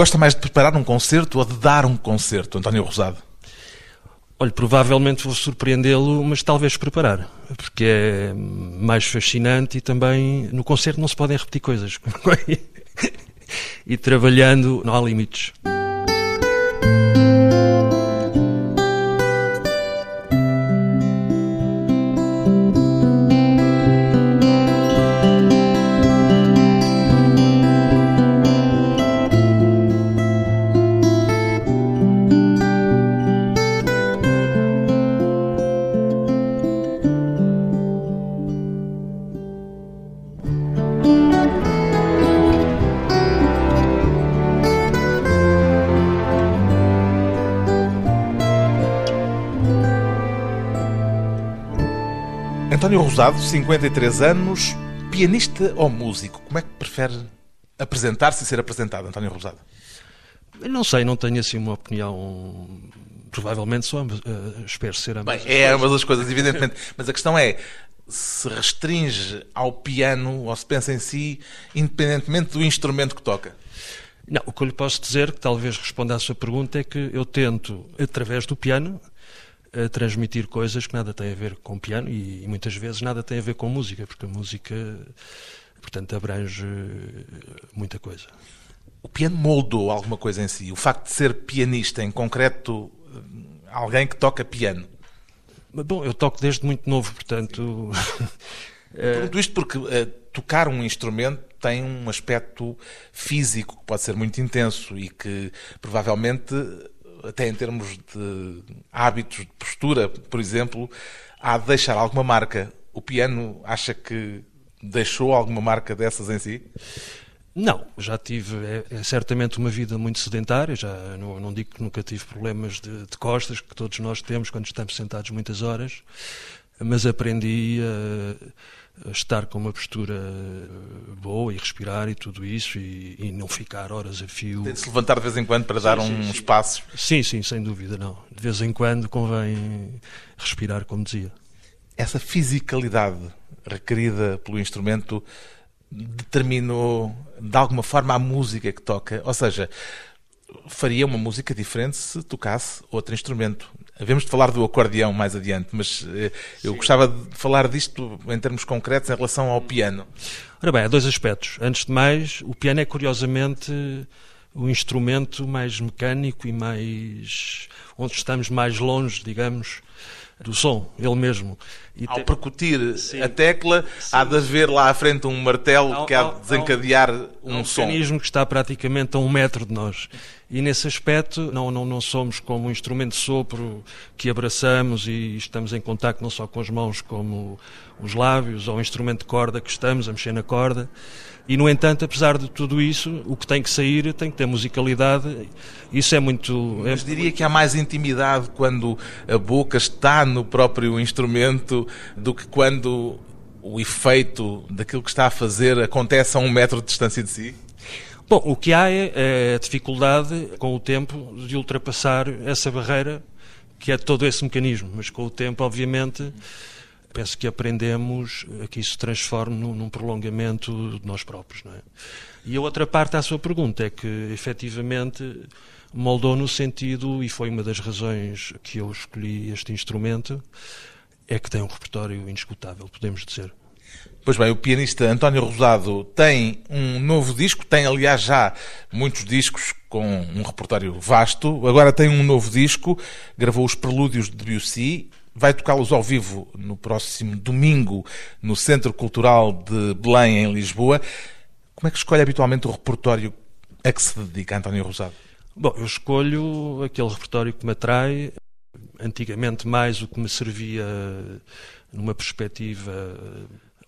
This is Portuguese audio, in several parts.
Gosta mais de preparar um concerto ou de dar um concerto, António Rosado? Olha, provavelmente vou surpreendê-lo, mas talvez preparar, porque é mais fascinante e também no concerto não se podem repetir coisas. e trabalhando não há limites. Rosado, 53 anos, pianista ou músico? Como é que prefere apresentar-se e ser apresentado, António Rosado? Não sei, não tenho assim uma opinião. Provavelmente sou ambas, uh, espero ser ambas. Bem, é ambas as coisas, evidentemente. Mas a questão é se restringe ao piano ou se pensa em si, independentemente do instrumento que toca. Não, o que eu lhe posso dizer, que talvez responda à sua pergunta, é que eu tento, através do piano, a transmitir coisas que nada têm a ver com piano e, e, muitas vezes nada tem a ver com música, porque a música, portanto, abrange muita coisa. O piano moldou alguma coisa em si? O facto de ser pianista, em concreto, alguém que toca piano? Bom, eu toco desde muito novo, portanto. Pergunto isto porque uh, tocar um instrumento tem um aspecto físico que pode ser muito intenso e que provavelmente até em termos de hábitos de postura, por exemplo, há de deixar alguma marca. O piano acha que deixou alguma marca dessas em si? Não, já tive é, é certamente uma vida muito sedentária, já não, não digo que nunca tive problemas de, de, costas, que todos nós temos quando estamos sentados muitas horas, mas aprendi a estar com uma postura boa e respirar e tudo isso e, e não ficar horas a fio. Tem de se levantar de vez em quando para sim, dar sim, um sim. espaço. Sim, sim, sem dúvida, não. De vez em quando convém respirar, como dizia. Essa fisicalidade requerida pelo instrumento determinou de alguma forma a música que toca, ou seja, faria uma música diferente se tocasse outro instrumento. Havemos de falar do acordeão mais adiante, mas eh, eu Sim. gostava de falar disto em termos concretos em relação ao piano. Ora bem, há dois aspectos. Antes de mais, o piano é curiosamente o instrumento mais mecânico e mais. onde estamos mais longe, digamos, do som, ele mesmo. E Ao te... percutir Sim. a tecla, Sim. há de haver lá à frente um martelo há, que há de desencadear há, um, um, som. um mecanismo que está praticamente a um metro de nós. E nesse aspecto não, não, não somos como um instrumento de sopro que abraçamos e estamos em contato não só com as mãos como os lábios, ou um instrumento de corda que estamos a mexer na corda. E, no entanto, apesar de tudo isso, o que tem que sair tem que ter musicalidade. Isso é muito. É Mas diria que há mais intimidade quando a boca está no próprio instrumento do que quando o efeito daquilo que está a fazer acontece a um metro de distância de si? Bom, o que há é, é a dificuldade, com o tempo, de ultrapassar essa barreira que é todo esse mecanismo. Mas com o tempo, obviamente, penso que aprendemos a que isso se transforme num, prolongamento de nós próprios. Não é? E a outra parte à sua pergunta é que, efetivamente, moldou no sentido, e foi uma das razões que eu escolhi este instrumento, é que tem um repertório indiscutável, podemos dizer. Pois bem, o pianista António Rosado tem um novo disco, tem aliás já muitos discos com um repertório vasto. Agora tem um novo disco, gravou os prelúdios de Debussy, vai tocá-los ao vivo no próximo domingo no Centro Cultural de Belém, em Lisboa. Como é que escolhe habitualmente o repertório a que se dedica António Rosado? Bom, eu escolho aquele repertório que me atrai, antigamente mais o que me servia numa perspectiva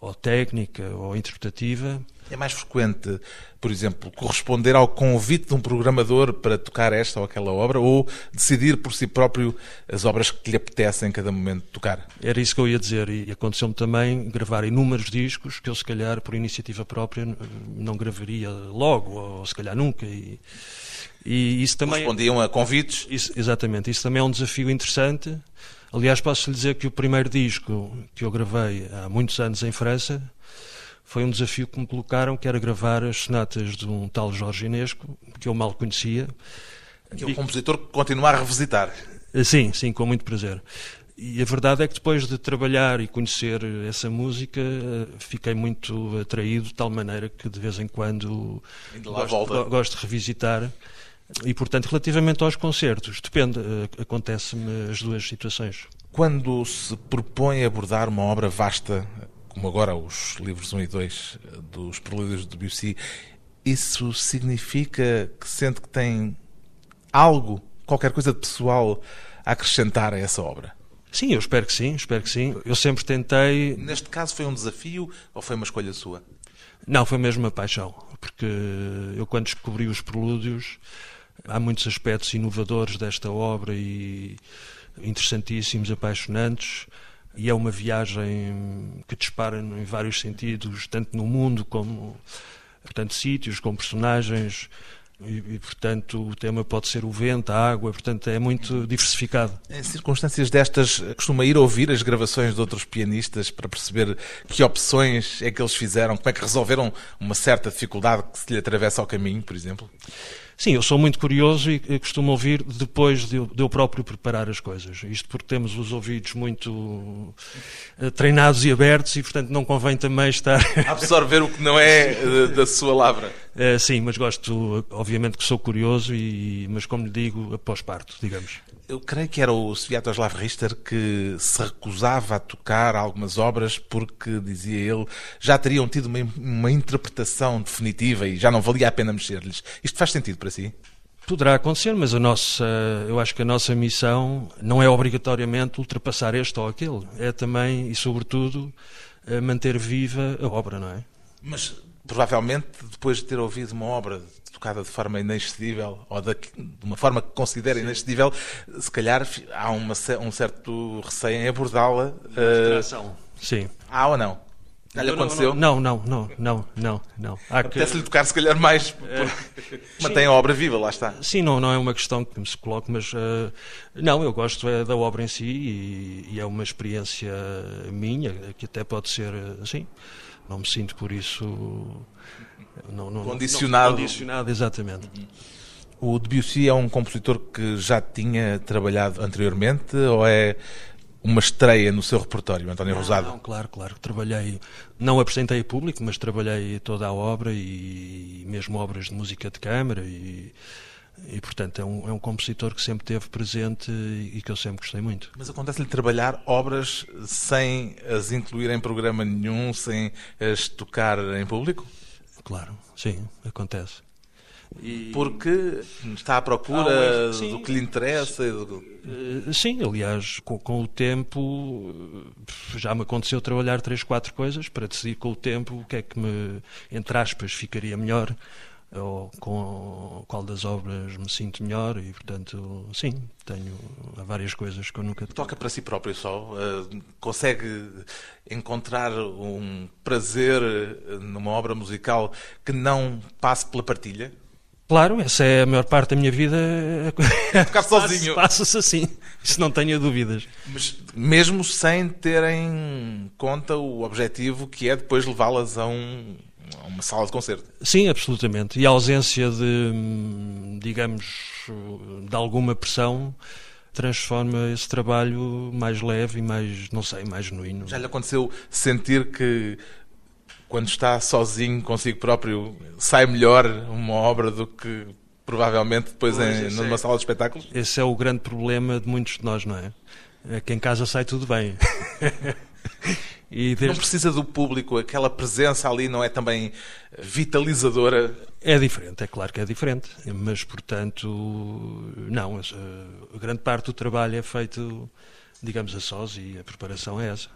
ou técnica ou interpretativa. É mais frequente, por exemplo, corresponder ao convite de um programador para tocar esta ou aquela obra ou decidir por si próprio as obras que lhe apetecem em cada momento tocar? Era isso que eu ia dizer e aconteceu-me também gravar inúmeros discos que eu se calhar por iniciativa própria não gravaria logo ou se calhar nunca e, e isso também... Respondiam a convites? Isso, exatamente, isso também é um desafio interessante Aliás, posso lhe dizer que o primeiro disco que eu gravei há muitos anos em França foi um desafio que me colocaram, que era gravar as sonatas de um tal Jorge Inesco, que eu mal conhecia. Que é um compositor que continua a revisitar. Eh, sim, sim, com muito prazer. E a verdade é que depois de trabalhar e conhecer essa música, eh, fiquei muito atraído, de tal maneira que de vez em quando gosto, gosto, de revisitar. E, portanto, relativamente aos concertos, depende, eh, acontece-me as duas situações. Quando se propõe abordar uma obra vasta, como agora os livros 1 e 2 dos Prelúdios de Debussy, isso significa que sente que tem algo, qualquer coisa de pessoal, a acrescentar a essa obra? Sim, eu espero que sim, espero que sim. Eu sempre tentei. Neste caso foi um desafio ou foi uma escolha sua? Não, foi mesmo uma paixão, porque eu quando descobri os prelúdios, há muitos aspectos inovadores desta obra e interessantíssimos, apaixonantes, e é uma viagem que dispara em vários sentidos, tanto no mundo como portanto sítios, com personagens, e, e, portanto, o tema pode ser o vento, a água, portanto, é muito diversificado. Em circunstâncias destas, costuma ir ouvir as gravações de outros pianistas para perceber que opções é que eles fizeram, como é que resolveram uma certa dificuldade que se lhe atravessa ao caminho, por exemplo? Sim, eu sou muito curioso e costumo ouvir depois de eu, próprio preparar as coisas. Isto porque temos os ouvidos muito uh, treinados e abertos e, portanto, não convém também estar. Absorver o que não é uh, da sua lavra. Uh, sim, mas gosto, obviamente que sou curioso, e, mas como lhe digo, após parto, digamos. Eu creio que era o Sviatoslav Richter que se recusava a tocar algumas obras porque, dizia ele, já teriam tido uma, uma interpretação definitiva e já não valia a pena mexer-lhes. Isto faz sentido para si? Poderá acontecer, mas a nossa, eu acho que a nossa missão não é obrigatoriamente ultrapassar este ou aquele. É também e, sobretudo, manter viva a obra, não é? Mas provavelmente depois de ter ouvido uma obra tocada de forma inexcedível ou de, de uma forma que considera Sim. inexcedível, se calhar há uma, um certo receio em abordá-la. Uh... Sim. Há ou não? Já lhe aconteceu? Não, não, não, não, não, não. Apetece-lhe que... tocar se calhar mais, por... mantém a obra viva, lá está. Sim, não, não é uma questão que me se coloque, mas uh, não, eu gosto é da obra em si e, e, é uma experiência minha, que até pode ser assim. Não me sinto por isso não, não, condicionado. Não, condicionado, exatamente. O Debussy é um compositor que já tinha trabalhado anteriormente ou é uma estreia no seu repertório, António Rosado? Não, claro, claro. Trabalhei, não apresentei público, mas trabalhei toda a obra e mesmo obras de música de câmara e, e portanto, é um, é um compositor que sempre teve presente e que eu sempre gostei muito. Mas acontece-lhe trabalhar obras sem as incluir em programa nenhum, sem as tocar em público? Claro, sim, acontece. E... Porque está à procura ah, do que lhe interessa? Do... Eh, sim, aliás, com, com, o tempo já me aconteceu trabalhar três, quatro coisas para decidir com o tempo o que é que me, entre aspas, ficaria melhor ou com qual das obras me sinto melhor e, portanto, sim, tenho várias coisas que eu nunca... Toca para si próprio só? Uh, consegue encontrar um prazer numa obra musical que não passe pela partilha? Claro, essa é a maior parte da minha vida. Ficar sozinho. Passa-se assim, isso não tenha dúvidas. Mas mesmo sem ter em conta o objetivo que é depois levá-las a um, uma sala de concerto. Sim, absolutamente. E a ausência de, digamos, de alguma pressão transforma esse trabalho mais leve e mais, não sei, mais genuíno. Já lhe aconteceu sentir que quando está sozinho consigo próprio sai melhor uma obra do que provavelmente depois em, numa é, sala de espetáculos? Esse é o grande problema de muitos de nós, não é? É que em casa sai tudo bem. E precisa do público, aquela presença ali não é também vitalizadora? É diferente, é claro que é diferente, mas portanto, não, a grande parte do trabalho é feito, digamos, a sós e a preparação é essa.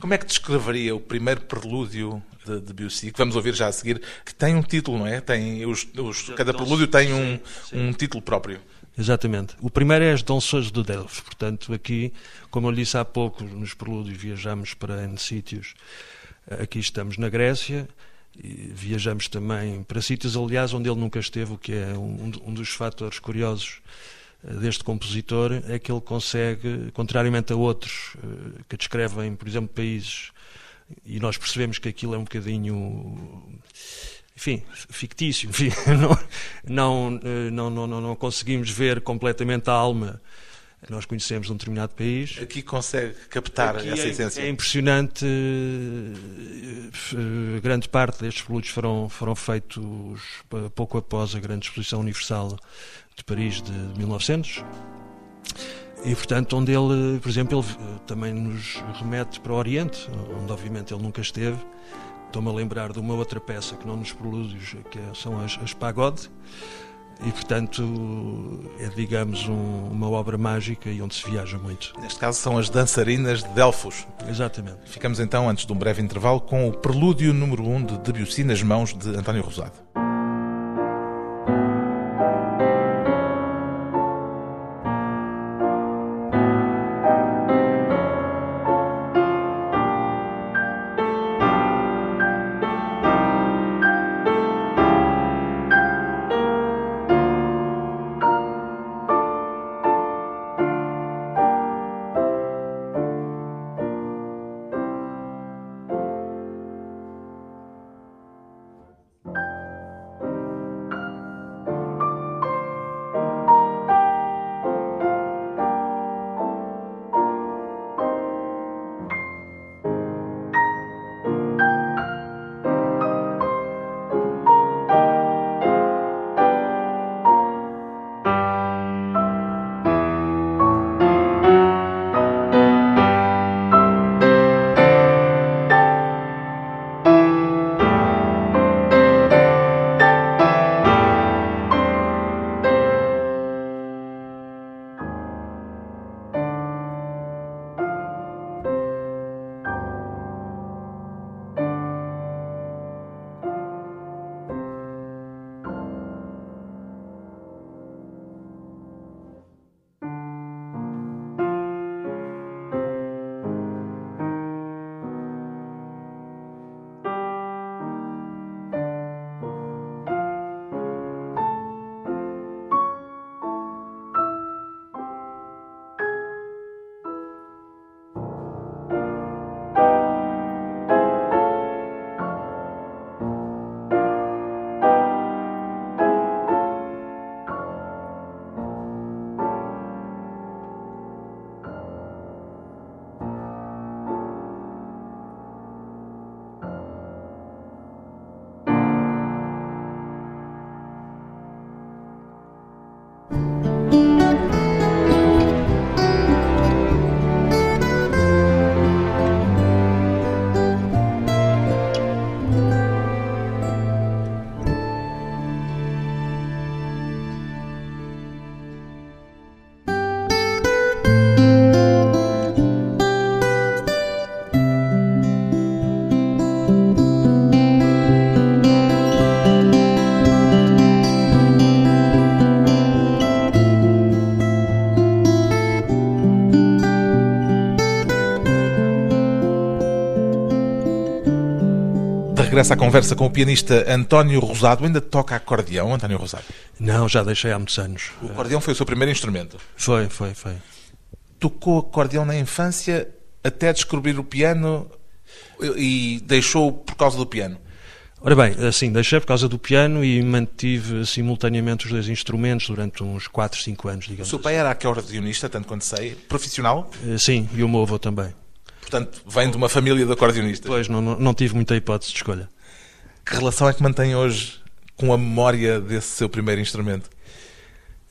Como é que descreveria o primeiro prelúdio de, de Debussy, que vamos ouvir já a seguir, que tem um título, não é? Tem os, os cada prelúdio tem um, um título próprio. Exatamente. O primeiro é as Danças do Delphes. Portanto, aqui, como eu disse há pouco, nos prelúdios viajamos para N sítios. Aqui estamos na Grécia. Viajamos também para sítios, aliás, onde ele nunca esteve, o que é um, um dos fatores curiosos eh, deste compositor, é que ele consegue, contrariamente a outros eh, que descrevem, por exemplo, países e nós percebemos que aquilo é um bocadinho enfim, fictício, enfim, não, não, não, não, não conseguimos ver completamente a alma nós conhecemos um determinado país. Aqui consegue captar Aqui essa é, essência. É impressionante. Grande parte destes produtos foram, foram feitos pouco após a grande exposição universal de Paris de 1900. E, portanto, onde ele, por exemplo, ele também nos remete para o Oriente, onde obviamente ele nunca esteve. Estou-me a lembrar de uma outra peça que não nos prelúdios, que são as, as pagode, e, portanto, é, digamos, um, uma obra mágica e onde se viaja muito. Neste caso são as dançarinas de Delfos. Exatamente. Ficamos então, antes de um breve intervalo, com o Prelúdio número 1 um de Debussy nas mãos de António Rosado. Regressa à conversa com o pianista António Rosado. Ainda toca acordeão, António Rosado? Não, já deixei há muitos anos. O acordeão foi o seu primeiro instrumento? Foi, foi, foi. Tocou acordeão na infância até descobrir o piano e deixou por causa do piano? Ora bem, assim, deixei por causa do piano e mantive simultaneamente os dois instrumentos durante uns 4, 5 anos, digamos. O seu pai assim. era acordeonista, tanto quanto sei, profissional? Eh, sim, e o meu avô também. Portanto, vem de uma família de acordeonistas. Pois, não, não, não tive muita hipótese de escolha. Que relação é que mantém hoje com a memória desse seu primeiro instrumento?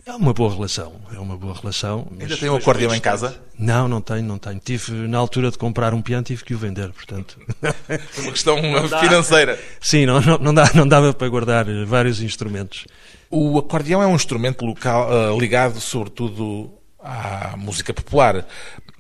É uma boa relação, é uma boa relação. Ainda tem um acordeão em casa? Não, não tenho, não tenho. Tive, na altura de comprar um piano, tive que o vender, portanto... uma questão financeira. Sim, não, não, não, dá, não dava para guardar vários instrumentos. O acordeão é um instrumento local, uh, ligado, sobretudo, à música popular.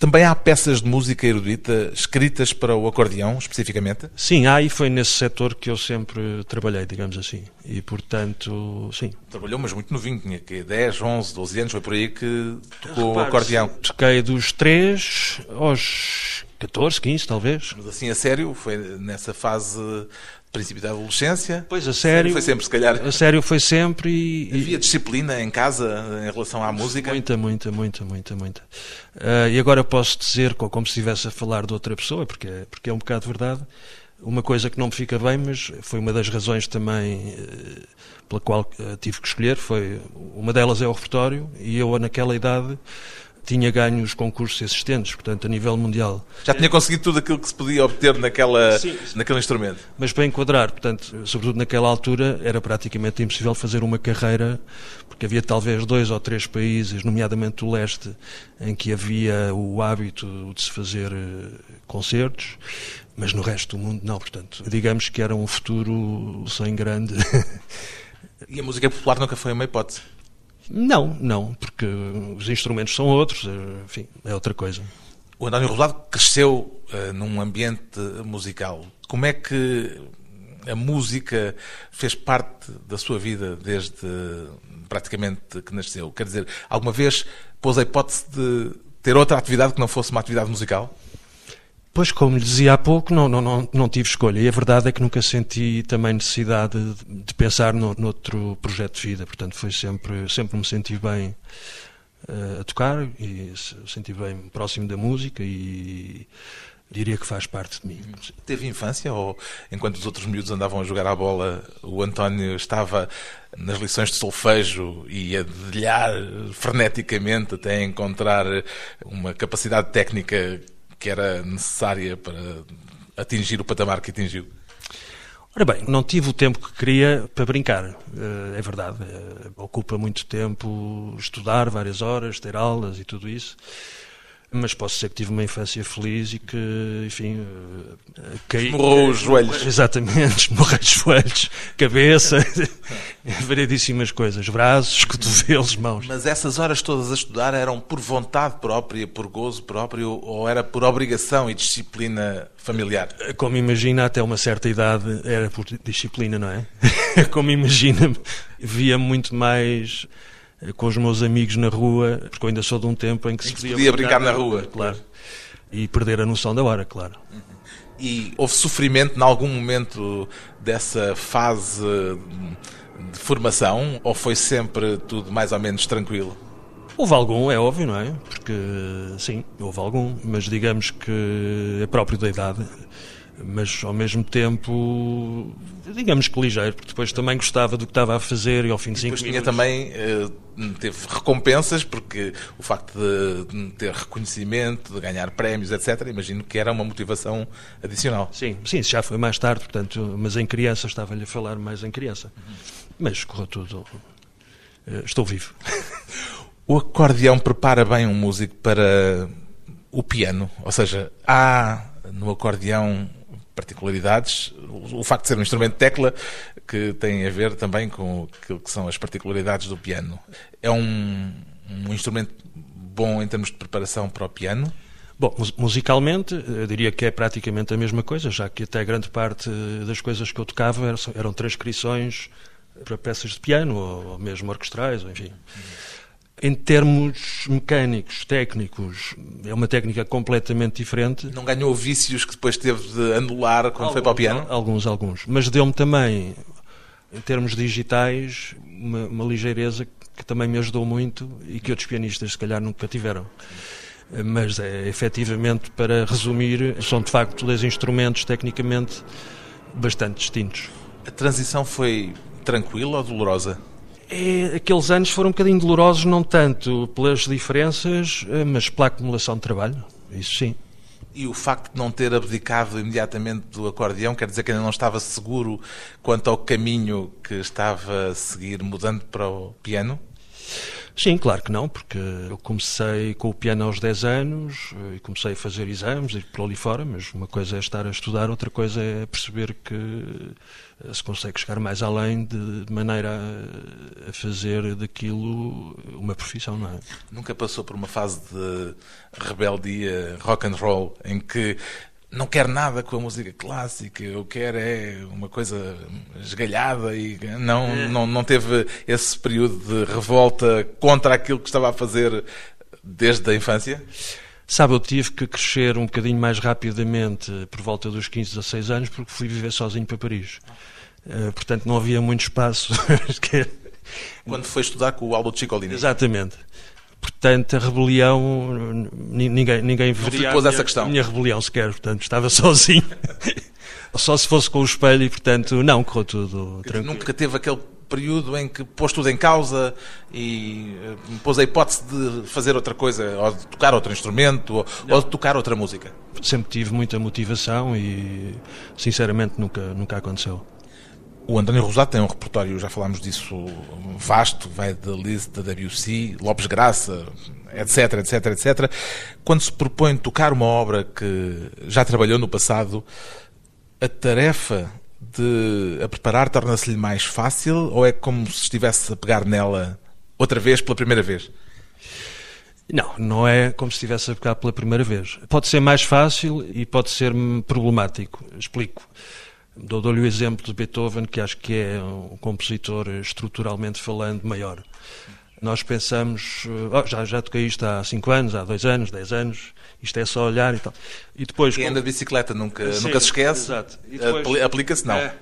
Também há peças de música erudita escritas para o acordeão, especificamente? Sim, há e foi nesse setor que eu sempre trabalhei, digamos assim. E, portanto, sim. Trabalhou, mas muito novinho, tinha que 10, 11, 12 anos, foi por aí que tocou o acordeão. Toquei dos 3 aos 14, 15, talvez. Mas assim, a sério, foi nessa fase princípio da adolescência. Pois, a sério. Foi sempre, se calhar. A sério foi sempre e. Havia disciplina em casa em relação à música? Muita, muita, muita, muita, muita. Uh, e agora posso dizer, como se estivesse a falar de outra pessoa, porque é, porque é um bocado verdade, uma coisa que não me fica bem, mas foi uma das razões também uh, pela qual uh, tive que escolher, foi uma delas é o repertório, e eu naquela idade tinha ganho os concursos existentes, portanto, a nível mundial. Já tinha conseguido tudo aquilo que se podia obter naquela, Sim. naquele instrumento. Mas para enquadrar, portanto, sobretudo naquela altura, era praticamente impossível fazer uma carreira, porque havia talvez dois ou três países, nomeadamente o leste, em que havia o hábito de se fazer eh, concertos, mas no resto do mundo não. Portanto, digamos que era um futuro sem grande. E a música popular nunca foi uma hipótese? Não, não, porque os instrumentos são outros, eh, enfim, é outra coisa. O António Rosado cresceu uh, num ambiente musical. Como é que a música fez parte da sua vida desde praticamente que nasceu? Quer dizer, alguma vez pôs a hipótese de ter outra atividade que não fosse uma atividade musical? Pois, como lhe dizia há pouco, não, não, não, não tive escolha. E a verdade é que nunca senti também necessidade de, de pensar no, noutro projeto de vida. Portanto, foi sempre, sempre me senti bem uh, a tocar e senti bem próximo da música e diria que faz parte de mim. Teve infância ou, enquanto os outros miúdos andavam a jogar à bola, o António estava nas lições de solfejo e a dedilhar freneticamente até encontrar uma capacidade técnica que era necessária para atingir o patamar que atingiu? Ora bem, não tive o tempo que queria para brincar, eh, é verdade. Eh, ocupa muito tempo estudar várias horas, ter aulas e tudo isso mas posso dizer que tive uma infância feliz e que, enfim, uh, caí. Esmorrou os joelhos. Exatamente, esmorrei os joelhos, cabeça, variedíssimas coisas, braços, cotovelos, mãos. Mas essas horas todas a estudar eram por vontade própria, por gozo próprio, ou era por obrigação e disciplina familiar? Como imagina, até uma certa idade era por disciplina, não é? Como imagina, via muito mais eh, com os meus amigos na rua, porque eu ainda sou de um tempo em que em se podia, podia brincar, brincar na, rua. Claro. E perder a noção da hora, claro. E houve sofrimento em algum momento dessa fase de formação ou foi sempre tudo mais ou menos tranquilo? Houve algum, é óbvio, não é? Porque, sim, houve algum, mas digamos que é próprio da idade mas ao mesmo tempo, digamos que ligeiro, porque depois também gostava do que estava a fazer e ao fim de cinco depois tinha também, eh, teve recompensas, porque o facto de ter reconhecimento, de ganhar prémios, etc., imagino que era uma motivação adicional. Sim, sim, já foi mais tarde, portanto, mas em criança, estava-lhe a falar mais em criança. Mas correu tudo, eh, estou vivo. O acordeão prepara bem um músico para o piano, ou seja, há no acordeão particularidades, o facto de ser um instrumento de tecla que tem a ver também com aquilo que são as particularidades do piano. É um, um instrumento bom em termos de preparação para o piano? Bom, musicalmente, eu diria que é praticamente a mesma coisa, já que até grande parte das coisas que eu tocava eram, transcrições para peças de piano, ou mesmo orquestrais, enfim. Em termos mecânicos, técnicos, é uma técnica completamente diferente. Não ganhou vícios que depois teve de anular quando alguns, foi para o piano? Alguns, alguns. Mas deu-me também, em termos digitais, uma, uma, ligeireza que também me ajudou muito e que outros pianistas, se calhar, nunca tiveram. Mas é efetivamente, para resumir, são de facto dois instrumentos tecnicamente bastante distintos. A transição foi tranquila ou dolorosa? É, aqueles anos foram um bocadinho dolorosos, não tanto pelas diferenças, eh, mas pela acumulação de trabalho. Isso sim. E o facto de não ter abdicado imediatamente do acordeão quer dizer que ainda não estava seguro quanto ao caminho que estava a seguir, mudando para o piano? Sim, claro que não, porque eu comecei com o piano aos 10 anos eh, e comecei a fazer exames e por ali fora, mas uma coisa é estar a estudar, outra coisa é perceber que eh, se consegue chegar mais além de, maneira a, fazer daquilo uma profissão, não é? Nunca passou por uma fase de rebeldia rock and roll em que não quer nada com a música clássica, eu quero é uma coisa esgalhada e não, é. não, não teve esse período de revolta contra aquilo que estava a fazer desde a infância? Sabe, eu tive que crescer um bocadinho mais rapidamente por volta dos 15, 16 anos, porque fui viver sozinho para Paris. Uh, portanto, não havia muito espaço. Quando foi estudar com o Aldo Ciccolini. Exatamente. Portanto, a rebelião, ninguém, ninguém veria a minha, essa questão. a minha rebelião sequer. Portanto, estava sozinho. Só se fosse com o espelho e, portanto, não, correu tudo tranquilo. Nunca teve aquele período em que pôs tudo em causa e uh, pôs a hipótese de fazer outra coisa, ou de tocar outro instrumento, ou, ou, de tocar outra música? Sempre tive muita motivação e, sinceramente, nunca, nunca aconteceu. O António Rosado tem um repertório, já falámos disso, vasto, vai da Liszt, da WC, Lopes Graça, etc, etc, etc. Quando se propõe tocar uma obra que já trabalhou no passado, a tarefa de a preparar torna-se-lhe mais fácil ou é como se estivesse a pegar nela outra vez pela primeira vez? Não, não é como se estivesse a pegar pela primeira vez. Pode ser mais fácil e pode ser problemático. Explico. Dou-lhe o exemplo de Beethoven, que acho que é um compositor estruturalmente falando maior. Nós pensamos, oh, já, já toquei isto há 5 anos, há 2 anos, 10 anos, isto é só olhar e tal. E depois. Quem anda de bicicleta nunca, Sim, nunca se esquece. Depois... Aplica-se não. É,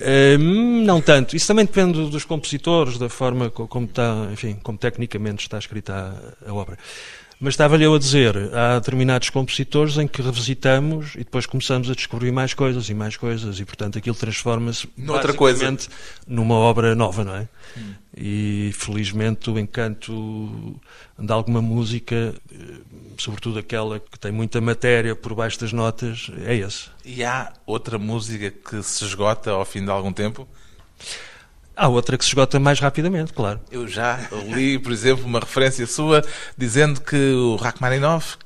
é, não tanto. Isso também depende dos compositores, da forma como está, enfim, como tecnicamente está escrita a, a obra. Mas estava-lhe eu a dizer, há determinados compositores em que revisitamos e depois começamos a descobrir mais coisas e mais coisas e, portanto, aquilo transforma-se noutra coisa numa obra nova, não é? Hum. E, felizmente, o encanto de alguma música, eh, sobretudo aquela que tem muita matéria por baixo das notas, é esse. E há outra música que se esgota ao fim de algum tempo? Há outra que se esgota mais rapidamente, claro. Eu já li, por exemplo, uma referência sua dizendo que o Rachmaninoff,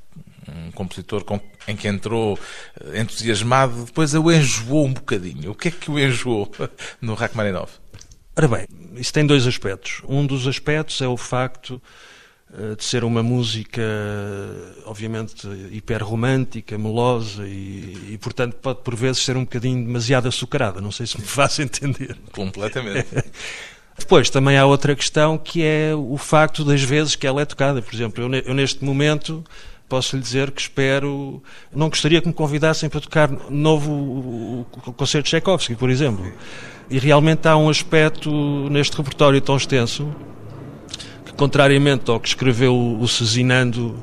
um compositor com, em que entrou eh, entusiasmado, depois o enjoou um bocadinho. O que é que o enjoou no Rachmaninoff? Ora bem, isso tem dois aspectos. Um dos aspectos é o facto de ser uma música, obviamente, hiperromântica, melosa e, e, portanto, pode por vezes ser um bocadinho demasiado açucarada. Não sei se me faço entender. Completamente. Depois, também há outra questão que é o facto das vezes que ela é tocada. Por exemplo, eu, eu neste momento posso lhe dizer que espero. Não gostaria que me convidassem para tocar novo o, o concerto de Tchaikovsky, por exemplo. E realmente há um aspecto neste repertório tão extenso contrariamente ao que escreveu o Cezinando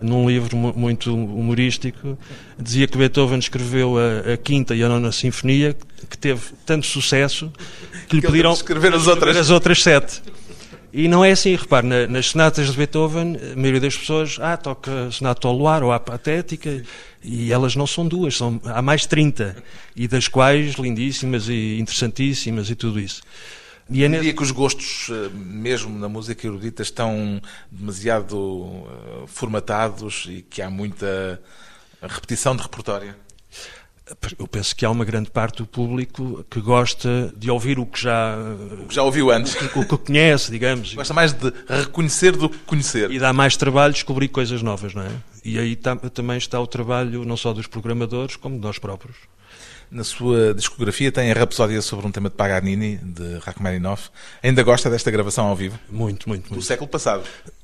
num livro muito humorístico, dizia que Beethoven escreveu a, a, quinta e a nona sinfonia, que teve tanto sucesso que lhe que pediram escrever as outras. as outras sete. E não é assim, repare, na, nas sonatas de Beethoven, a maioria das pessoas, ah, toca sonata ao luar ou a patética, e elas não são duas, são, há mais de 30, e das quais lindíssimas e interessantíssimas e tudo isso. E é Diria que os gostos, eh, mesmo na música erudita, estão demasiado eh, formatados e que há muita repetição de repertório? Eu penso que há uma grande parte do público que gosta de ouvir o que já, o que já ouviu antes. O que, o que conhece, digamos. Gosta mais de reconhecer do que conhecer. E dá mais trabalho descobrir coisas novas, não é? E aí também está o trabalho não só dos programadores, como de nós próprios. Na sua discografia tem a Rapsódia sobre um tema de Paganini, de Rachmaninoff. Ainda gosta desta gravação ao vivo? Muito, muito, muito. Do século passado?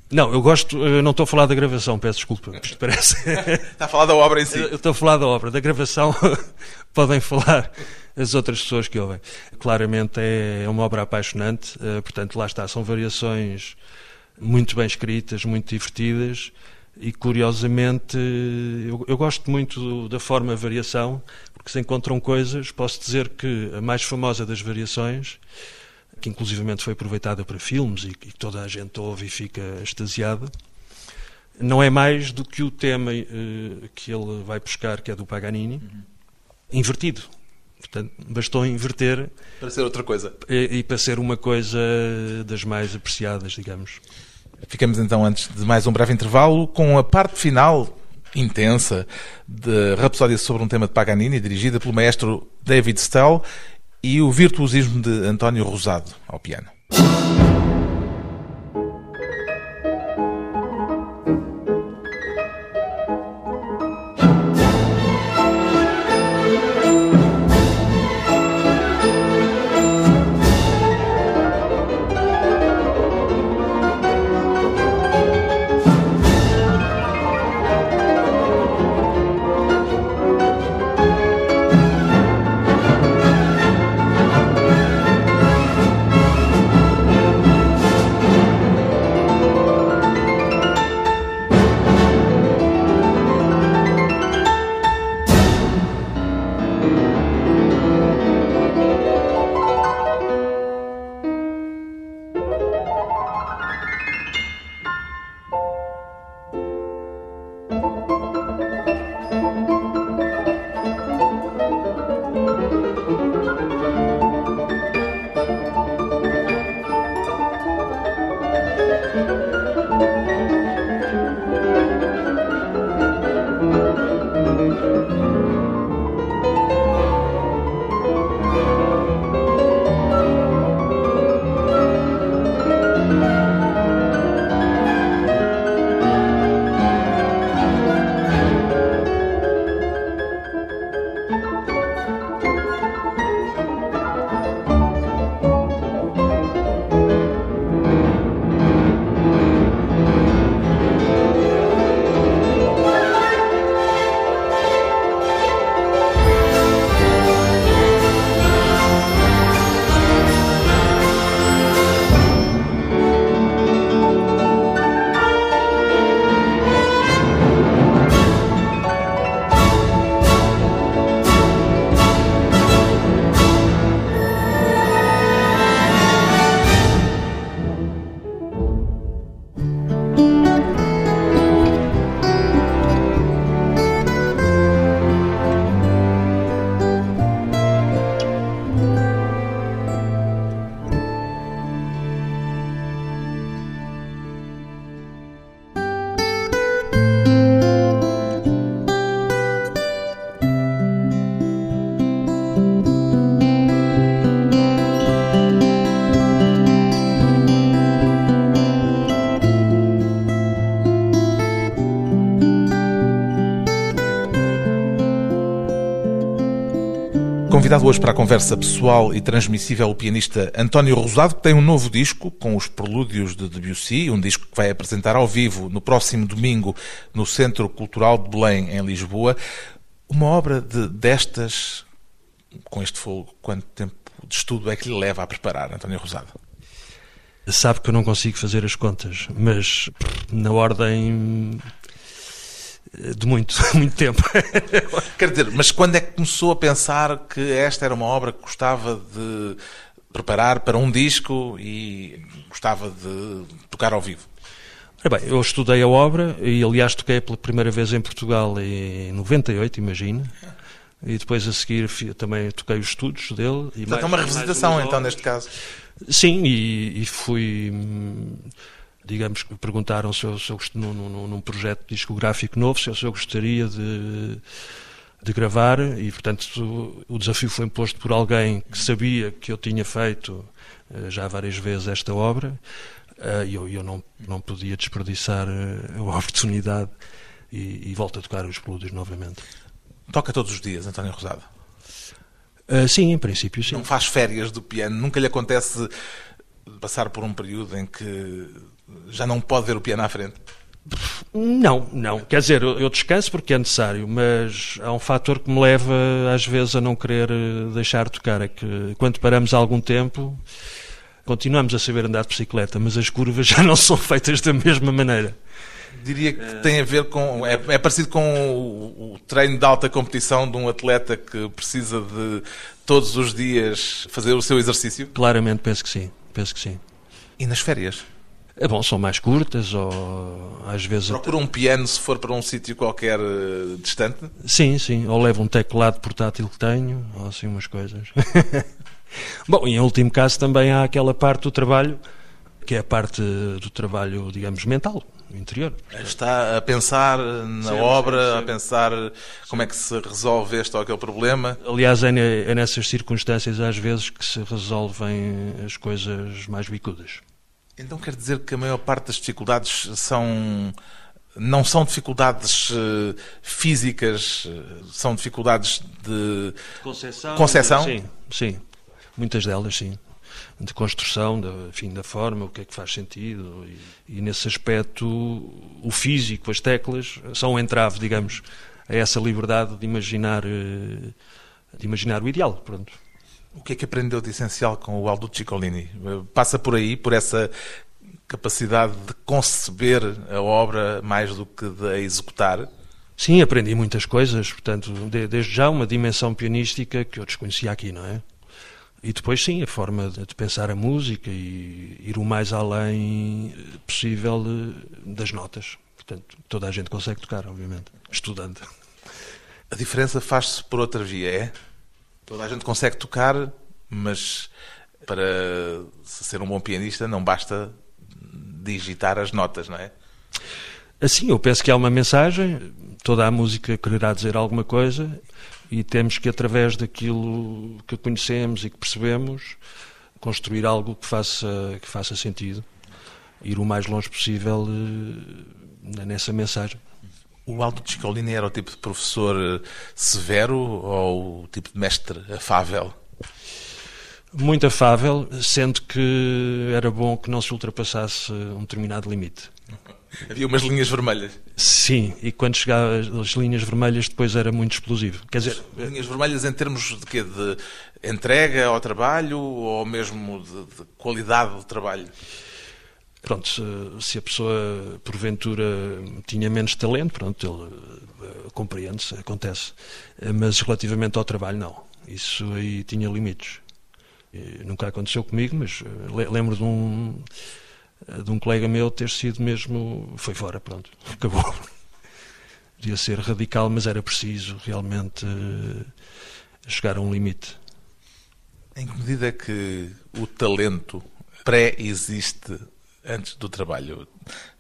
Não, eu gosto, eu não estou a falar da gravação, peço desculpa, isto parece. Está a falar da obra em si. Eu estou a falar da obra, da gravação podem falar as outras pessoas que ouvem. Claramente é uma obra apaixonante, eh, portanto lá está, são variações muito bem escritas, muito divertidas e curiosamente eu, eu gosto muito da forma variação porque se encontram coisas, posso dizer que a mais famosa das variações, que inclusivamente foi aproveitada para filmes e que toda a gente ouve e fica extasiada, não é mais do que o tema uh, que ele vai buscar, que é do Paganini, uhum. invertido. Portanto, bastou inverter. Para ser outra coisa. E, e para ser uma coisa das mais apreciadas, digamos. Ficamos então, antes de mais um breve intervalo, com a parte final intensa de Rapsódia sobre um tema de Paganini, dirigida pelo maestro David Stell, e o virtuosismo de António Rosado ao piano. Convidado hoje para a conversa pessoal e transmissível o pianista António Rosado, que tem um novo disco com os prelúdios de Debussy, um disco que vai apresentar ao vivo no próximo domingo no Centro Cultural de Belém, em Lisboa. Uma obra de, destas, com este fogo, quanto tempo de estudo é que lhe leva a preparar, António Rosado? Sabe que eu não consigo fazer as contas, mas na ordem de muito, muito tempo. Quer dizer, mas quando é que começou a pensar que esta era uma obra que gostava de preparar para um disco e gostava de tocar ao vivo? Bem, eu estudei a obra e, aliás, toquei pela primeira vez em Portugal em 98, imagino. E depois a seguir também toquei os estudos dele. E Portanto, é uma revisitação, então, neste caso. Sim, e, e fui digamos que perguntaram se eu, se eu num, num, num, projeto discográfico novo, se eu, se eu gostaria de, de gravar e, portanto, o, desafio foi imposto por alguém que sabia que eu tinha feito uh, já várias vezes esta obra uh, e eu, eu não, não podia desperdiçar uh, a oportunidade e, e volto a tocar os prelúdios novamente. Toca todos os dias, António Rosado? sim, em princípio, sim. Não faz férias do piano? Nunca lhe acontece passar por um período em que já não pode ver o piano à frente? Não, não. Quer dizer, eu descanso porque é necessário, mas há um fator que me leva às vezes a não querer eh, deixar de tocar. É que quando paramos há algum tempo, continuamos a saber andar de bicicleta, mas as curvas já não são feitas da mesma maneira. Diria que tem a ver com. É, é parecido com o, o, treino de alta competição de um atleta que precisa de todos os dias fazer o seu exercício? Claramente, penso que sim. Penso que sim. E nas férias? É bom, são mais curtas ou às vezes. Procura até... um piano se for para um sítio qualquer uh, distante? Sim, sim. Ou levo um teclado portátil que tenho, ou assim umas coisas. bom, e em último caso também há aquela parte do trabalho, que é a parte do trabalho, digamos, mental, interior. Está a pensar na obra, a pensar como é que se resolve este ou aquele problema. Aliás, é, é nessas circunstâncias às vezes que se resolvem as coisas mais bicudas. Então quer dizer que a maior parte das dificuldades são não são dificuldades uh, físicas, uh, são dificuldades de concessão. concessão? Sim, sim, muitas delas sim. De construção, da, enfim, da forma, o que é que faz sentido. E, e nesse aspecto, o físico, as teclas, são um entrave, digamos, a essa liberdade de imaginar, uh, de imaginar o ideal. Pronto. O que é que aprendeu de essencial com o Aldo Ciccolini? Passa por aí, por essa capacidade de conceber a obra mais do que de a executar? Sim, aprendi muitas coisas, portanto, desde já uma dimensão pianística que eu desconhecia aqui, não é? E depois, sim, a forma de pensar a música e ir o mais além possível das notas. Portanto, toda a gente consegue tocar, obviamente, estudando. A diferença faz-se por outra via, é? Toda a gente consegue tocar, mas para ser um bom pianista não basta digitar as notas, não é? Assim, eu penso que há uma mensagem, toda a música quererá dizer alguma coisa e temos que, através daquilo que conhecemos e que percebemos, construir algo que faça, que faça sentido, ir o mais longe possível uh, nessa mensagem. O Aldo Ciccolini era o tipo de professor eh, severo ou o tipo de mestre afável? Muito afável, sendo que era bom que não se ultrapassasse um determinado limite. Havia umas linhas vermelhas. Sim, e quando chegava às linhas vermelhas depois era muito explosivo. Quer dizer, linhas vermelhas em termos de quê? De entrega ao trabalho ou mesmo de, de qualidade do trabalho? Pronto, se, a pessoa porventura tinha menos talento, pronto, ele uh, compreende-se, acontece. Mas relativamente ao trabalho, não. Isso aí tinha limites. E nunca aconteceu comigo, mas uh, lembro de um de um colega meu ter sido mesmo. foi fora, pronto, acabou. Podia ser radical, mas era preciso realmente chegar a um limite. Em que medida é que o talento pré-existe antes do trabalho?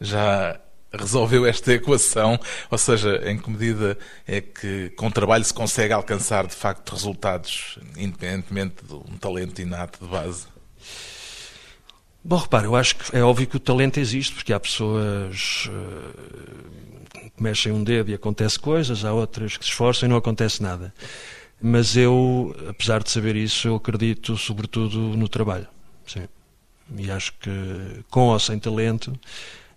Já resolveu esta equação? Ou seja, em que medida é que com trabalho se consegue alcançar de facto resultados, independentemente de um talento inato de base? Bom, repara, eu acho que é óbvio que o talento existe, porque há pessoas uh, que mexem um dedo e acontece coisas, há outras que se esforçam e não acontece nada. Mas eu, apesar de saber isso, eu acredito sobretudo no trabalho. Sim. E acho que, com ou sem talento,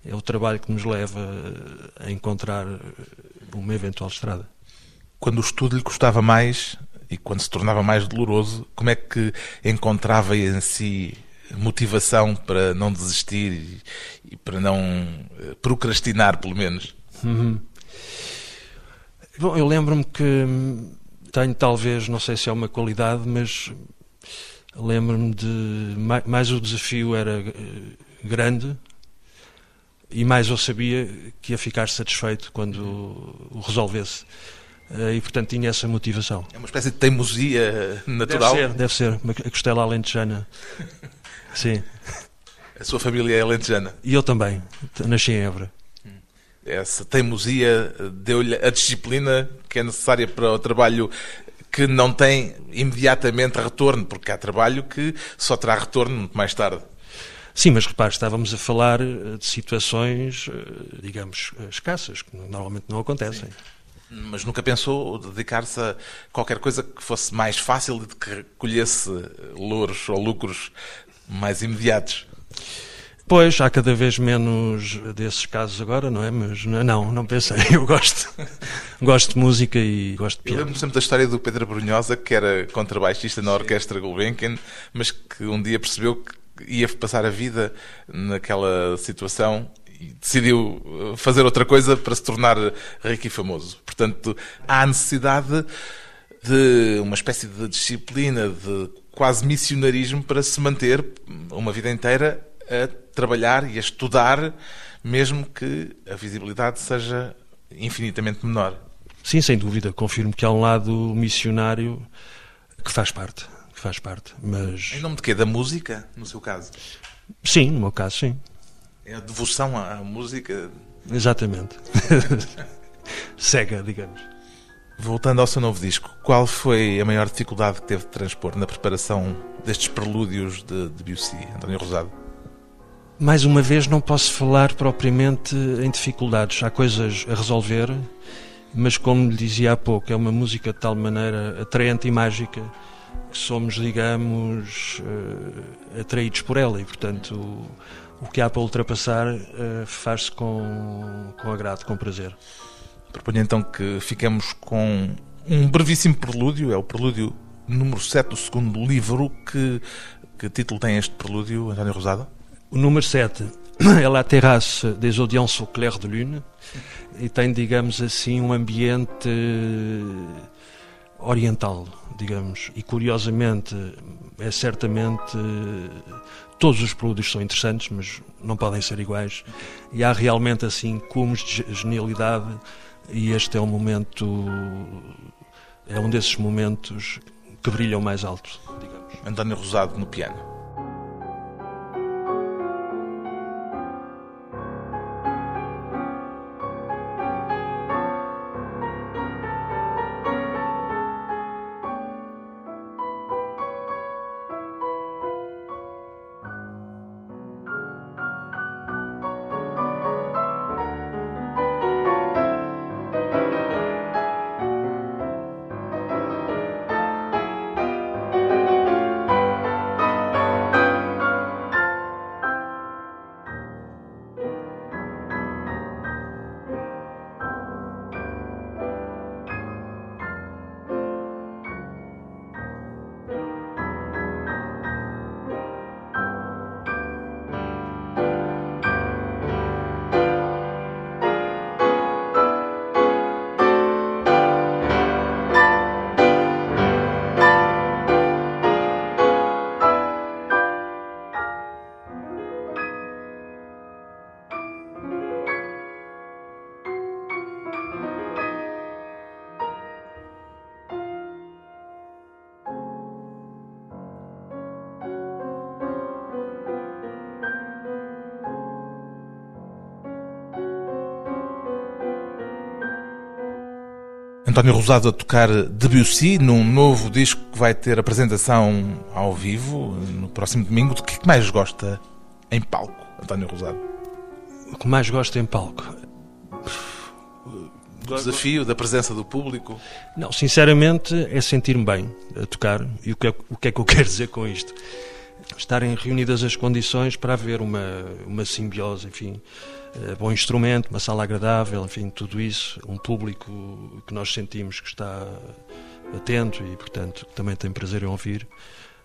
é o trabalho que nos leva a encontrar uma eventual estrada. Quando o estudo lhe custava mais e quando se tornava mais doloroso, como é que encontrava em si motivação para não desistir e, para não eh, procrastinar, pelo menos? Uhum. Bom, eu lembro-me que tenho talvez, não sei se é uma qualidade, mas lembro-me de mais, mais, o desafio era eh, grande e mais eu sabia que ia ficar satisfeito quando o resolvesse. Eh, e, portanto, tinha essa motivação. É uma espécie de teimosia natural? Deve ser, deve ser. A costela alentejana. Sim. A sua família é alentejana? E eu também. Nasci em Évora. Essa teimosia deu-lhe a disciplina que é necessária para o trabalho que não tem imediatamente retorno, porque há trabalho que só terá retorno muito mais tarde. Sim, mas repare, estávamos a falar eh, de situações, eh, digamos, escassas, que normalmente não acontecem. Sim. Mas nunca pensou dedicar-se a qualquer coisa que fosse mais fácil e de que colhesse louros ou lucros mais imediatos. Pois, há cada vez menos desses casos agora, não é? Mas não, não pensei. Eu gosto, gosto de música e gosto de piano. Eu lembro sempre da história do Pedro Brunhosa, que era contrabaixista na Orquestra Gulbenkian, mas que um dia percebeu que ia passar a vida naquela situação e decidiu uh, fazer outra coisa para se tornar rico e famoso. Portanto, há necessidade de uma espécie de disciplina, de quase missionarismo para se manter uma vida inteira a trabalhar e a estudar, mesmo que a visibilidade seja infinitamente menor. Sim, sem dúvida. Confirmo que há um lado missionário que faz parte. Que faz parte. Mas... Em nome de quê? Da música, no seu caso? Sim, no meu caso, sim. É a devoção à música? Exatamente. Cega, digamos. Voltando ao seu novo disco, qual foi a maior dificuldade que teve de transpor na preparação destes prelúdios de Debussy, António Rosado? Mais uma vez, não posso falar propriamente em dificuldades. Há coisas a resolver, mas como lhe dizia há pouco, é uma música de tal maneira atraente e mágica que somos, digamos, uh, atraídos por ela e, portanto, o, o que há para ultrapassar uh, faz-se com, com agrado, com prazer. Proponho então que fiquemos com um brevíssimo prelúdio, é o prelúdio número 7 do segundo livro. Que, que título tem este prelúdio, António Rosado? O número 7 é La Terrasse des Audiences au clair de lune e tem, digamos assim, um ambiente oriental, digamos. E curiosamente, é certamente. Todos os prelúdios são interessantes, mas não podem ser iguais. E há realmente, assim, cumos de genialidade e este é um momento, é um desses momentos que brilham mais alto, digamos. António Rosado no piano. António Rosado a tocar Debussy num novo disco que vai ter apresentação ao vivo no próximo domingo. De que é que mais gosta em palco, António Rosado? O que mais gosto em palco? O desafio da presença do público? Não, sinceramente é sentir-me bem a tocar. E o que, é, o que é que eu quero dizer com isto? Estarem reunidas as condições para haver uma, uma simbiose, enfim, eh, bom instrumento, uma sala agradável, enfim, tudo isso, um público que nós sentimos que está atento e, portanto, também tem prazer em ouvir.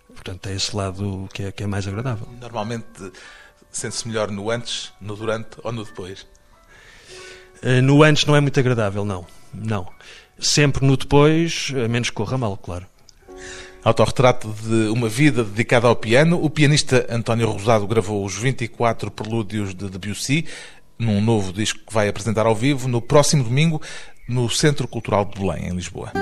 Portanto, é esse lado que é, que é mais agradável. Normalmente sente-se melhor no antes, no durante ou no depois? Eh, no antes não é muito agradável, não. Não. Sempre no depois, a menos que corra mal, claro. Autorretrato de uma vida dedicada ao piano, o pianista António Rosado gravou os 24 prelúdios de Debussy num novo disco que vai apresentar ao vivo no próximo domingo no Centro Cultural de Belém, em Lisboa.